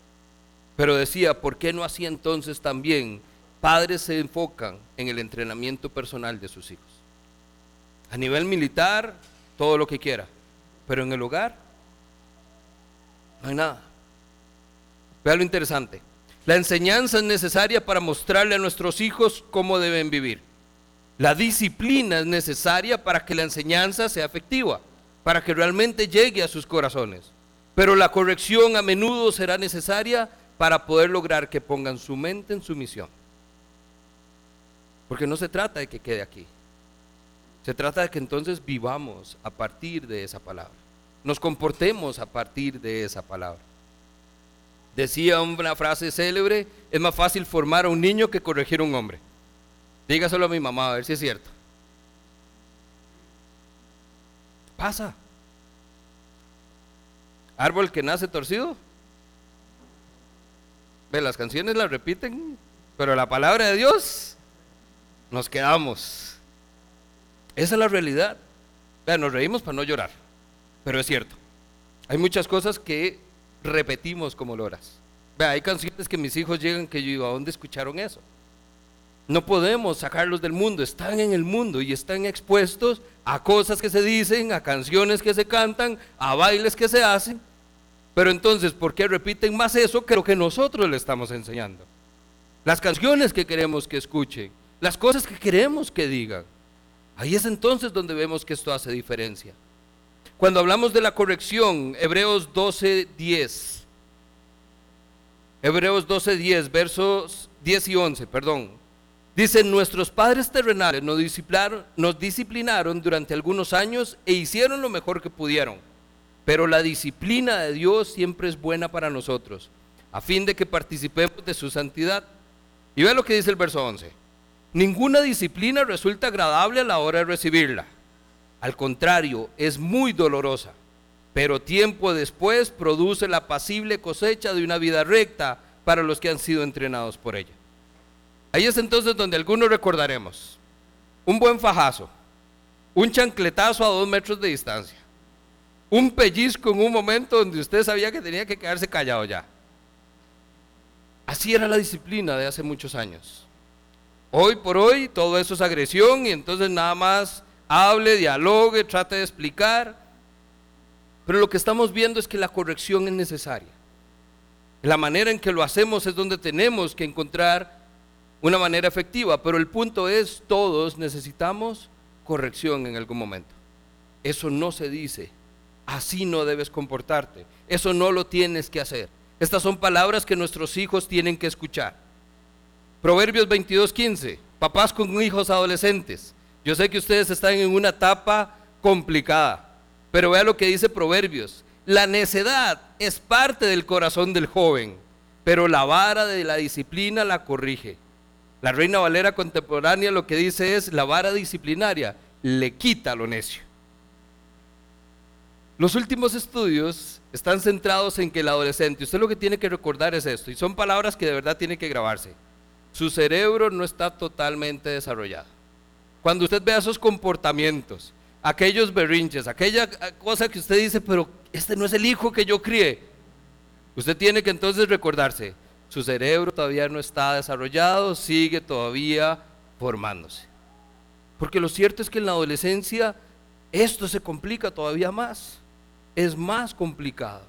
Pero decía, ¿por qué no así entonces también padres se enfocan en el entrenamiento personal de sus hijos? A nivel militar, todo lo que quiera, pero en el hogar no hay nada. Vea lo interesante. La enseñanza es necesaria para mostrarle a nuestros hijos cómo deben vivir. La disciplina es necesaria para que la enseñanza sea efectiva, para que realmente llegue a sus corazones. Pero la corrección a menudo será necesaria para poder lograr que pongan su mente en su misión. Porque no se trata de que quede aquí. Se trata de que entonces vivamos a partir de esa palabra. Nos comportemos a partir de esa palabra. Decía una frase célebre, es más fácil formar a un niño que corregir a un hombre. Dígaselo a mi mamá, a ver si es cierto. Pasa. Árbol que nace torcido. Ve, las canciones las repiten, pero la palabra de Dios nos quedamos. Esa es la realidad. Vean, nos reímos para no llorar, pero es cierto. Hay muchas cosas que repetimos como loras. Vea, hay canciones que mis hijos llegan que yo digo, ¿a dónde escucharon eso? No podemos sacarlos del mundo, están en el mundo y están expuestos a cosas que se dicen, a canciones que se cantan, a bailes que se hacen. Pero entonces, ¿por qué repiten más eso que lo que nosotros le estamos enseñando? Las canciones que queremos que escuchen, las cosas que queremos que digan. Ahí es entonces donde vemos que esto hace diferencia. Cuando hablamos de la corrección, Hebreos 12, 10. Hebreos 12, 10, versos 10 y 11, perdón. Dicen, nuestros padres terrenales nos disciplinaron, nos disciplinaron durante algunos años e hicieron lo mejor que pudieron. Pero la disciplina de Dios siempre es buena para nosotros, a fin de que participemos de su santidad. Y ve lo que dice el verso 11. Ninguna disciplina resulta agradable a la hora de recibirla. Al contrario, es muy dolorosa. Pero tiempo después produce la pasible cosecha de una vida recta para los que han sido entrenados por ella. Ahí es entonces donde algunos recordaremos un buen fajazo, un chancletazo a dos metros de distancia, un pellizco en un momento donde usted sabía que tenía que quedarse callado ya. Así era la disciplina de hace muchos años. Hoy por hoy todo eso es agresión y entonces nada más hable, dialogue, trate de explicar. Pero lo que estamos viendo es que la corrección es necesaria. La manera en que lo hacemos es donde tenemos que encontrar una manera efectiva, pero el punto es, todos necesitamos corrección en algún momento. Eso no se dice, así no debes comportarte, eso no lo tienes que hacer. Estas son palabras que nuestros hijos tienen que escuchar. Proverbios 22:15, papás con hijos adolescentes. Yo sé que ustedes están en una etapa complicada, pero vea lo que dice Proverbios. La necedad es parte del corazón del joven, pero la vara de la disciplina la corrige. La Reina Valera contemporánea lo que dice es, la vara disciplinaria le quita lo necio. Los últimos estudios están centrados en que el adolescente, usted lo que tiene que recordar es esto, y son palabras que de verdad tienen que grabarse. Su cerebro no está totalmente desarrollado. Cuando usted vea esos comportamientos, aquellos berrinches, aquella cosa que usted dice, pero este no es el hijo que yo crié, usted tiene que entonces recordarse, su cerebro todavía no está desarrollado, sigue todavía formándose. Porque lo cierto es que en la adolescencia esto se complica todavía más, es más complicado.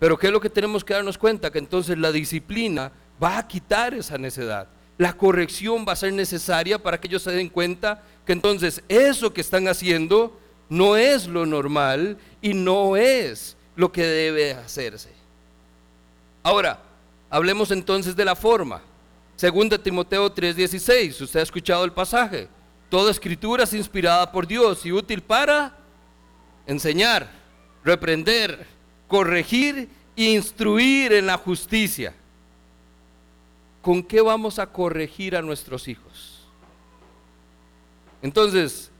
Pero ¿qué es lo que tenemos que darnos cuenta? Que entonces la disciplina va a quitar esa necedad. La corrección va a ser necesaria para que ellos se den cuenta que entonces eso que están haciendo no es lo normal y no es lo que debe hacerse. Ahora, Hablemos entonces de la forma. Segunda Timoteo 3:16, usted ha escuchado el pasaje. Toda escritura es inspirada por Dios y útil para enseñar, reprender, corregir e instruir en la justicia. ¿Con qué vamos a corregir a nuestros hijos? Entonces,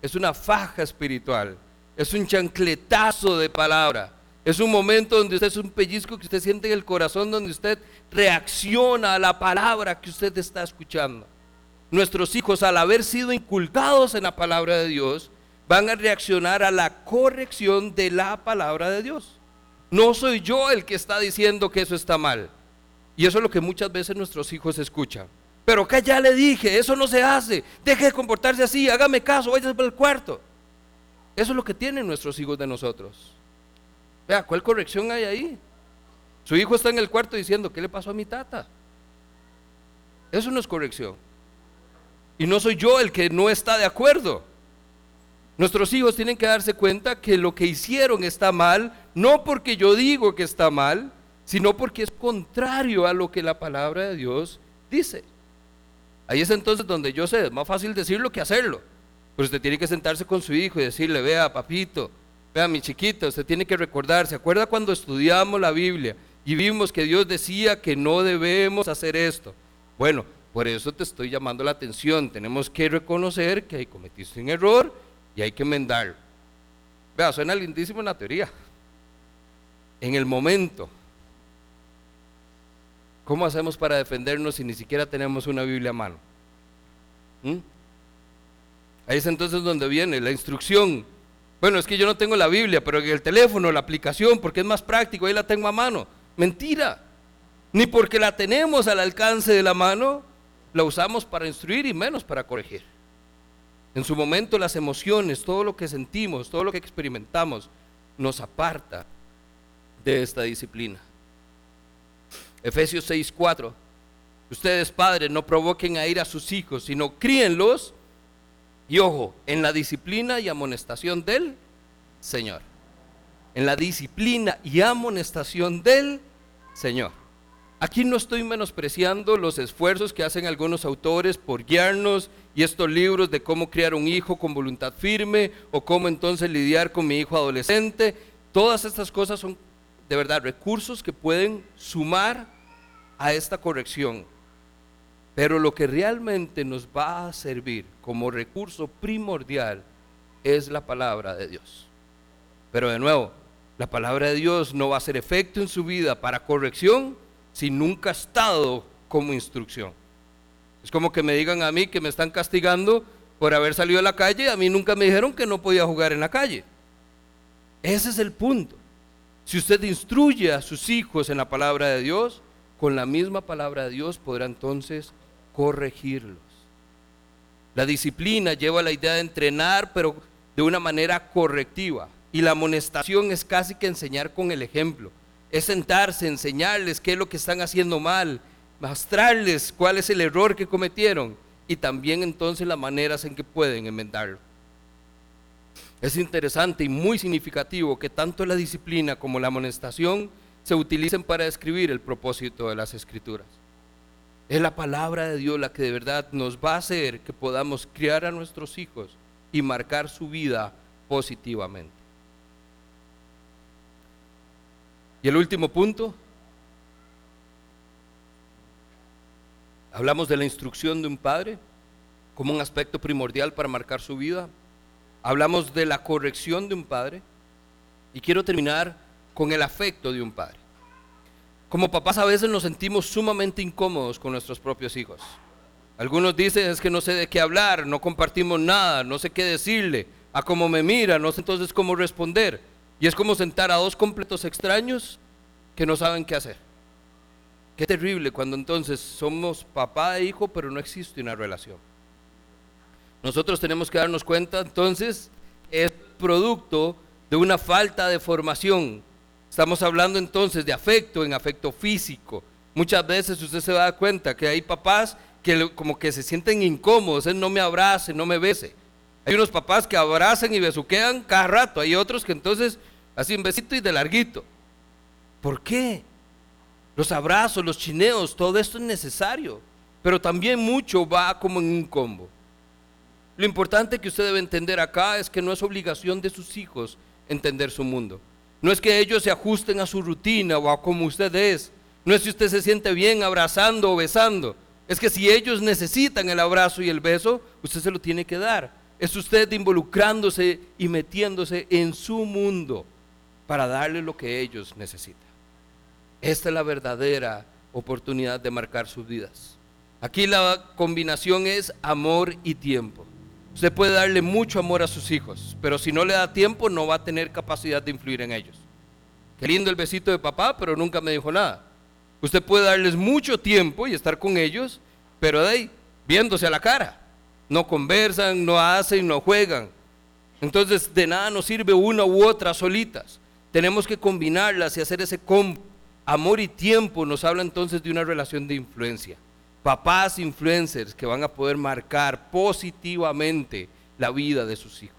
es una faja espiritual, es un chancletazo de palabra Es un momento donde usted es un pellizco que usted siente en el corazón, donde usted reacciona a la palabra que usted está escuchando. Nuestros hijos, al haber sido inculcados en la palabra de Dios, van a reaccionar a la corrección de la palabra de Dios. No soy yo el que está diciendo que eso está mal. Y eso es lo que muchas veces nuestros hijos escuchan. Pero acá ya le dije, eso no se hace. Deje de comportarse así, hágame caso, váyase para el cuarto. Eso es lo que tienen nuestros hijos de nosotros. Vea, ¿cuál corrección hay ahí? Su hijo está en el cuarto diciendo, ¿qué le pasó a mi tata? Eso no es corrección. Y no soy yo el que no está de acuerdo. Nuestros hijos tienen que darse cuenta que lo que hicieron está mal, no porque yo digo que está mal, sino porque es contrario a lo que la palabra de Dios dice. Ahí es entonces donde yo sé, es más fácil decirlo que hacerlo. Pero usted tiene que sentarse con su hijo y decirle, vea, papito, vea, mi chiquito, usted tiene que recordar, ¿se acuerda cuando estudiamos la Biblia y vimos que Dios decía que no debemos hacer esto? Bueno, por eso te estoy llamando la atención. Tenemos que reconocer que ahí cometiste un error y hay que enmendarlo. Vea, suena lindísimo en la teoría. En el momento. ¿Cómo hacemos para defendernos si ni siquiera tenemos una Biblia a mano? ¿Mm? Ahí es entonces donde viene la instrucción. Bueno, es que yo no tengo la Biblia, pero el teléfono, la aplicación, porque es más práctico, ahí la tengo a mano. Mentira. Ni porque la tenemos al alcance de la mano, la usamos para instruir y menos para corregir. En su momento las emociones, todo lo que sentimos, todo lo que experimentamos, nos aparta de esta disciplina. Efesios 6:4. Ustedes padres no provoquen a ir a sus hijos, sino críenlos y ojo, en la disciplina y amonestación del Señor. En la disciplina y amonestación del Señor. Aquí no estoy menospreciando los esfuerzos que hacen algunos autores por guiarnos y estos libros de cómo criar un hijo con voluntad firme o cómo entonces lidiar con mi hijo adolescente. Todas estas cosas son de verdad recursos que pueden sumar a esta corrección pero lo que realmente nos va a servir como recurso primordial es la palabra de Dios. Pero de nuevo, la palabra de Dios no va a hacer efecto en su vida para corrección si nunca ha estado como instrucción. Es como que me digan a mí que me están castigando por haber salido a la calle, a mí nunca me dijeron que no podía jugar en la calle. Ese es el punto. Si usted instruye a sus hijos en la palabra de Dios, con la misma palabra de Dios podrá entonces corregirlos. La disciplina lleva la idea de entrenar, pero de una manera correctiva. Y la amonestación es casi que enseñar con el ejemplo. Es sentarse, enseñarles qué es lo que están haciendo mal, mostrarles cuál es el error que cometieron y también entonces las maneras en que pueden enmendarlo. Es interesante y muy significativo que tanto la disciplina como la amonestación se utilicen para describir el propósito de las escrituras. Es la palabra de Dios la que de verdad nos va a hacer que podamos criar a nuestros hijos y marcar su vida positivamente. Y el último punto, hablamos de la instrucción de un padre como un aspecto primordial para marcar su vida. Hablamos de la corrección de un padre y quiero terminar con el afecto de un padre. Como papás a veces nos sentimos sumamente incómodos con nuestros propios hijos. Algunos dicen es que no sé de qué hablar, no compartimos nada, no sé qué decirle, a cómo me mira, no sé entonces cómo responder. Y es como sentar a dos completos extraños que no saben qué hacer. Qué terrible cuando entonces somos papá e hijo, pero no existe una relación. Nosotros tenemos que darnos cuenta entonces es producto de una falta de formación Estamos hablando entonces de afecto, en afecto físico. Muchas veces usted se da cuenta que hay papás que como que se sienten incómodos, no me abrace, no me bese. Hay unos papás que abrazan y besuquean cada rato, hay otros que entonces hacen besito y de larguito. ¿Por qué? Los abrazos, los chineos, todo esto es necesario, pero también mucho va como en un combo. Lo importante que usted debe entender acá es que no es obligación de sus hijos entender su mundo. No es que ellos se ajusten a su rutina o a como usted es. No es si usted se siente bien abrazando o besando. Es que si ellos necesitan el abrazo y el beso, usted se lo tiene que dar. Es usted involucrándose y metiéndose en su mundo. para darle lo que ellos necesitan. Esta es la verdadera oportunidad de marcar sus vidas. Aquí la combinación es amor y tiempo. Usted puede darle mucho amor a sus hijos, pero si no le da tiempo no va a tener capacidad de influir en ellos. Qué lindo el besito de papá, pero nunca me dijo nada. Usted puede darles mucho tiempo y estar con ellos, pero de ahí, viéndose a la cara. No conversan, no hacen, no juegan. Entonces, de nada nos sirve una u otra solitas. Tenemos que combinarlas y hacer ese combo. Amor y tiempo nos habla entonces de una relación de influencia. Papás influencers que van a poder marcar positivamente la vida de sus hijos.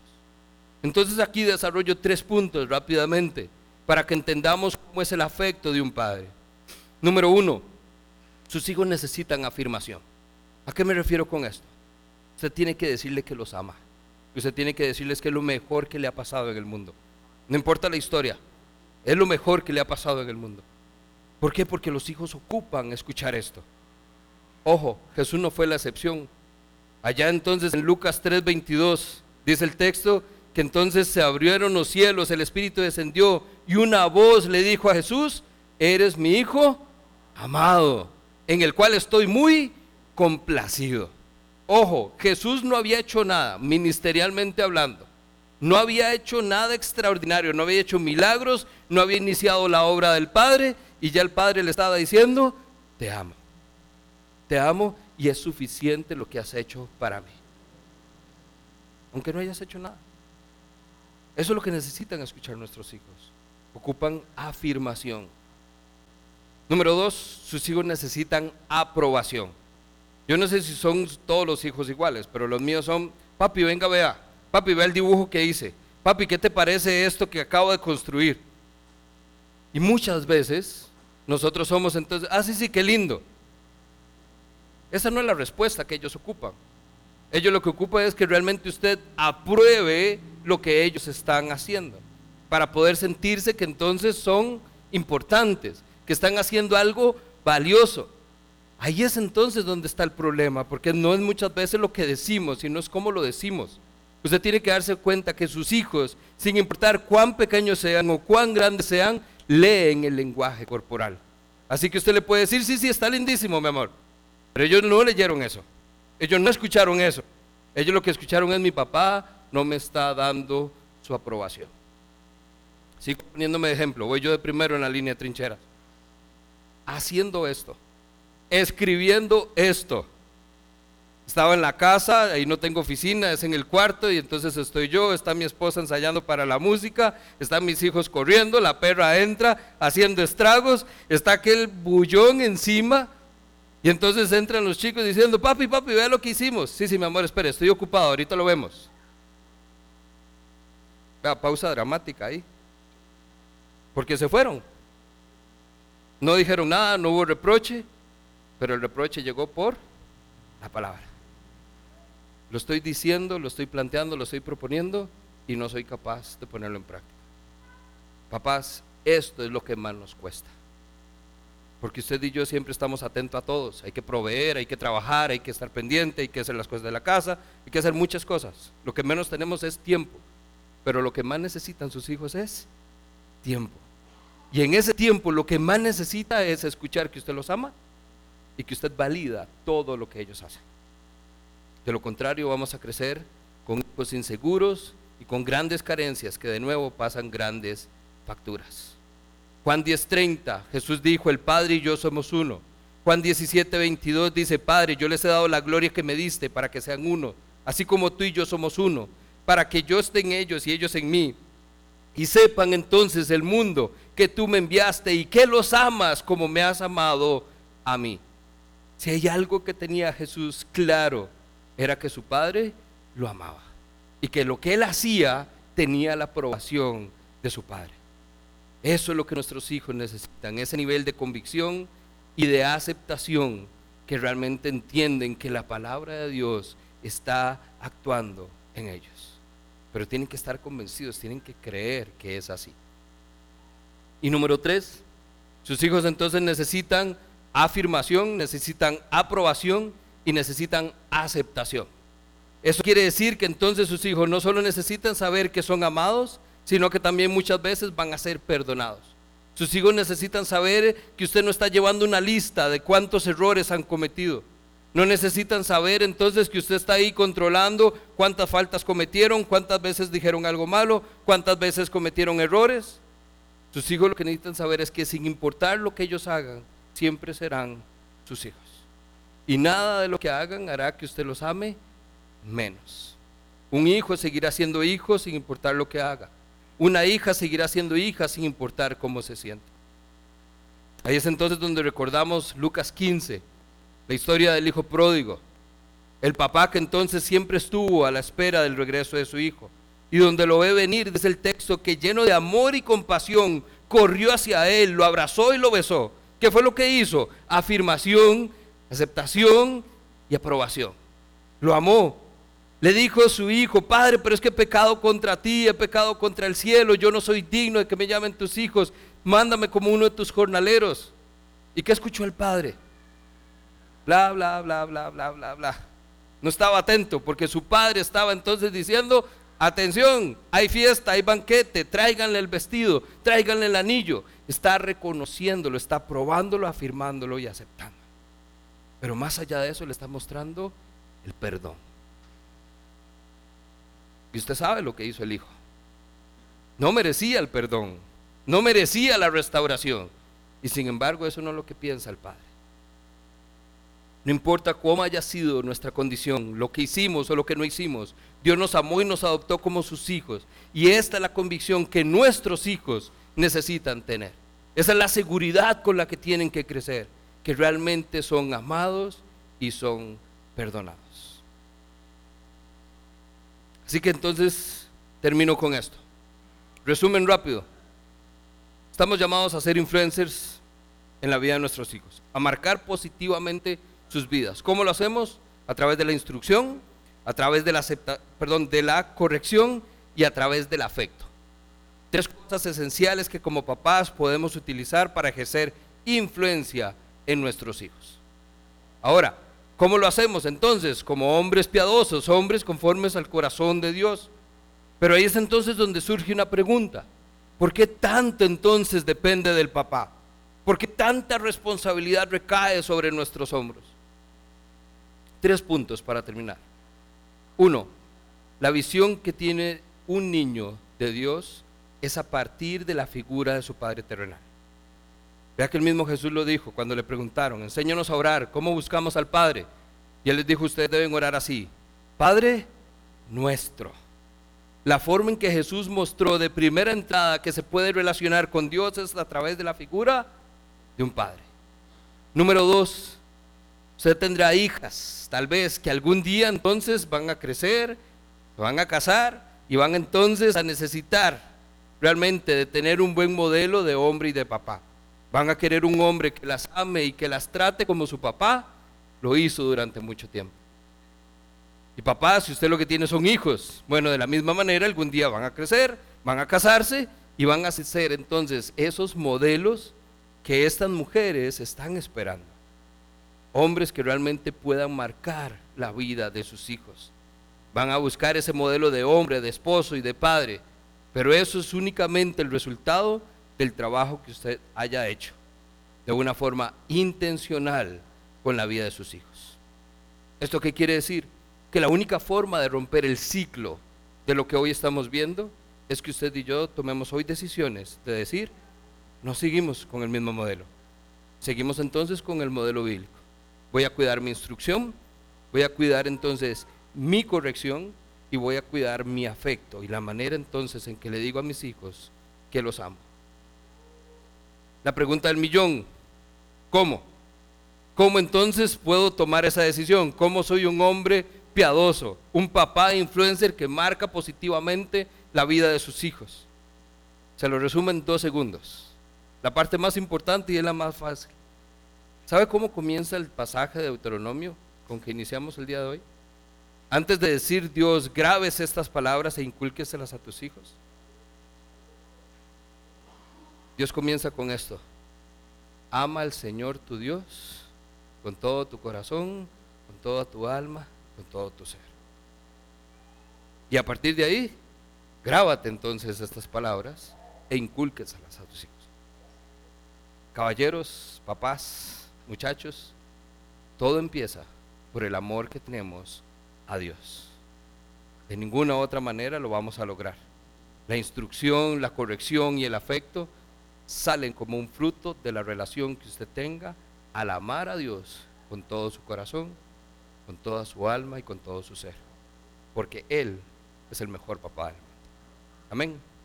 Entonces aquí desarrollo tres puntos rápidamente para que entendamos cómo es el afecto de un padre. Número uno, sus hijos necesitan afirmación. ¿A qué me refiero con esto? Usted tiene que decirle que los ama. Usted tiene que decirles que es lo mejor que le ha pasado en el mundo. No importa la historia, es lo mejor que le ha pasado en el mundo. ¿Por qué? Porque los hijos ocupan escuchar esto. Ojo, Jesús no fue la excepción. Allá entonces en Lucas 3:22 dice el texto que entonces se abrieron los cielos, el Espíritu descendió y una voz le dijo a Jesús, eres mi hijo amado, en el cual estoy muy complacido. Ojo, Jesús no había hecho nada, ministerialmente hablando. No había hecho nada extraordinario, no había hecho milagros, no había iniciado la obra del Padre y ya el Padre le estaba diciendo, te amo. Te amo y es suficiente lo que has hecho para mí. Aunque no hayas hecho nada. Eso es lo que necesitan escuchar nuestros hijos. Ocupan afirmación. Número dos, sus hijos necesitan aprobación. Yo no sé si son todos los hijos iguales, pero los míos son, papi, venga, vea, papi, vea el dibujo que hice, papi, ¿qué te parece esto que acabo de construir? Y muchas veces nosotros somos entonces, ah, sí, sí, qué lindo. Esa no es la respuesta que ellos ocupan. Ellos lo que ocupan es que realmente usted apruebe lo que ellos están haciendo, para poder sentirse que entonces son importantes que están haciendo algo valioso. Ahí es entonces donde está el problema, porque no es muchas veces lo que decimos, sino es cómo lo decimos. Usted tiene que darse cuenta que sus hijos, sin importar cuán pequeños sean o cuán grandes sean, leen el lenguaje corporal. Así que usted le puede decir, sí, sí, está lindísimo, mi amor. Pero ellos no leyeron eso. Ellos no escucharon eso. Ellos lo que escucharon es mi papá no me está dando su aprobación. Sigo poniéndome de ejemplo. Voy yo de primero en la línea de trincheras haciendo esto, escribiendo esto. Estaba en la casa, y no tengo oficina, es en el cuarto y entonces estoy yo, está mi esposa ensayando para la música, están mis hijos corriendo, la perra entra haciendo estragos, está aquel bullón encima y entonces entran los chicos diciendo, papi, papi, vea lo que hicimos. Sí, sí, mi amor, espere, estoy ocupado, ahorita lo vemos. Vea, pausa dramática ahí. Porque se fueron. No dijeron nada, no hubo reproche, pero el reproche llegó por la palabra. Lo estoy diciendo, lo estoy planteando, lo estoy proponiendo y no soy capaz de ponerlo en práctica. Papás, esto es lo que más nos cuesta. Porque usted y yo siempre estamos atentos a todos. Hay que proveer, hay que trabajar, hay que estar pendiente, hay que hacer las cosas de la casa, hay que hacer muchas cosas. Lo que menos tenemos es tiempo. Pero lo que más necesitan sus hijos es tiempo. Y en ese tiempo lo que más necesita es escuchar que usted los ama y que usted valida todo lo que ellos hacen. De lo contrario vamos a crecer con hijos inseguros y con grandes carencias que de nuevo pasan grandes facturas. Juan 10:30, Jesús dijo, el Padre y yo somos uno. Juan 17:22 dice, Padre, yo les he dado la gloria que me diste para que sean uno, así como tú y yo somos uno, para que yo esté en ellos y ellos en mí y sepan entonces el mundo que tú me enviaste y que los amas como me has amado a mí. Si hay algo que tenía Jesús claro, era que su Padre lo amaba y que lo que él hacía tenía la aprobación de su Padre. Eso es lo que nuestros hijos necesitan, ese nivel de convicción y de aceptación que realmente entienden que la palabra de Dios está actuando en ellos pero tienen que estar convencidos, tienen que creer que es así. Y número tres, sus hijos entonces necesitan afirmación, necesitan aprobación y necesitan aceptación. Eso quiere decir que entonces sus hijos no solo necesitan saber que son amados, sino que también muchas veces van a ser perdonados. Sus hijos necesitan saber que usted no está llevando una lista de cuántos errores han cometido. No necesitan saber entonces que usted está ahí controlando cuántas faltas cometieron, cuántas veces dijeron algo malo, cuántas veces cometieron errores. Sus hijos lo que necesitan saber es que sin importar lo que ellos hagan, siempre serán sus hijos. Y nada de lo que hagan hará que usted los ame menos. Un hijo seguirá siendo hijo sin importar lo que haga. Una hija seguirá siendo hija sin importar cómo se siente. Ahí es entonces donde recordamos Lucas 15, la historia del hijo pródigo. El papá que entonces siempre estuvo a la espera del regreso de su hijo. Y donde lo ve venir, dice el texto, que lleno de amor y compasión, corrió hacia él, lo abrazó y lo besó. ¿Qué fue lo que hizo? Afirmación, aceptación y aprobación. Lo amó, le dijo a su hijo, Padre, pero es que he pecado contra ti, he pecado contra el cielo, yo no soy digno de que me llamen tus hijos, mándame como uno de tus jornaleros. ¿Y qué escuchó el padre? Bla, bla, bla, bla, bla, bla, bla. No estaba atento porque su padre estaba entonces diciendo, atención, hay fiesta, hay banquete, tráiganle el vestido, tráiganle el anillo. Está reconociéndolo, está probándolo, afirmándolo y aceptando. Pero más allá de eso le está mostrando el perdón. Y usted sabe lo que hizo el hijo. No merecía el perdón, no merecía la restauración. Y sin embargo eso no es lo que piensa el Padre. No importa cómo haya sido nuestra condición, lo que hicimos o lo que no hicimos, Dios nos amó y nos adoptó como sus hijos. Y esta es la convicción que nuestros hijos necesitan tener. Esa es la seguridad con la que tienen que crecer, que realmente son amados y son perdonados. Así que entonces termino con esto. Resumen rápido. Estamos llamados a ser influencers en la vida de nuestros hijos, a marcar positivamente sus vidas. ¿Cómo lo hacemos? A través de la instrucción, a través de la, perdón, de la corrección y a través del afecto. Tres cosas esenciales que como papás podemos utilizar para ejercer influencia en nuestros hijos. Ahora, ¿Cómo lo hacemos entonces? Como hombres piadosos, hombres conformes al corazón de Dios. Pero ahí es entonces donde surge una pregunta. ¿Por qué tanto entonces depende del papá? ¿Por qué tanta responsabilidad recae sobre nuestros hombros? Tres puntos para terminar. Uno, la visión que tiene un niño de Dios es a partir de la figura de su Padre terrenal. Vea que el mismo Jesús lo dijo cuando le preguntaron, enséñanos a orar, ¿cómo buscamos al Padre? Y él les dijo, ustedes deben orar así, Padre nuestro. La forma en que Jesús mostró de primera entrada que se puede relacionar con Dios es a través de la figura de un Padre. Número dos, usted tendrá hijas, tal vez que algún día entonces van a crecer, van a casar y van entonces a necesitar realmente de tener un buen modelo de hombre y de papá. Van a querer un hombre que las ame y que las trate como su papá lo hizo durante mucho tiempo. Y papá, si usted lo que tiene son hijos, bueno, de la misma manera algún día van a crecer, van a casarse y van a ser entonces esos modelos que estas mujeres están esperando. Hombres que realmente puedan marcar la vida de sus hijos. Van a buscar ese modelo de hombre, de esposo y de padre. Pero eso es únicamente el resultado del trabajo que usted haya hecho de una forma intencional con la vida de sus hijos. ¿Esto qué quiere decir? Que la única forma de romper el ciclo de lo que hoy estamos viendo es que usted y yo tomemos hoy decisiones de decir, no seguimos con el mismo modelo, seguimos entonces con el modelo bíblico. Voy a cuidar mi instrucción, voy a cuidar entonces mi corrección y voy a cuidar mi afecto y la manera entonces en que le digo a mis hijos que los amo. La pregunta del millón, ¿cómo? ¿Cómo entonces puedo tomar esa decisión? ¿Cómo soy un hombre piadoso, un papá influencer que marca positivamente la vida de sus hijos? Se lo resumo en dos segundos. La parte más importante y es la más fácil. ¿Sabe cómo comienza el pasaje de Deuteronomio con que iniciamos el día de hoy? Antes de decir Dios, grabes estas palabras e inculqueselas a tus hijos. Dios comienza con esto. Ama al Señor tu Dios con todo tu corazón, con toda tu alma, con todo tu ser. Y a partir de ahí, Grábate entonces estas palabras e incúlquesalas a tus hijos. Caballeros, papás, muchachos, todo empieza por el amor que tenemos a Dios. De ninguna otra manera lo vamos a lograr. La instrucción, la corrección y el afecto salen como un fruto de la relación que usted tenga al amar a Dios con todo su corazón, con toda su alma y con todo su ser. Porque Él es el mejor papá del mundo. Amén.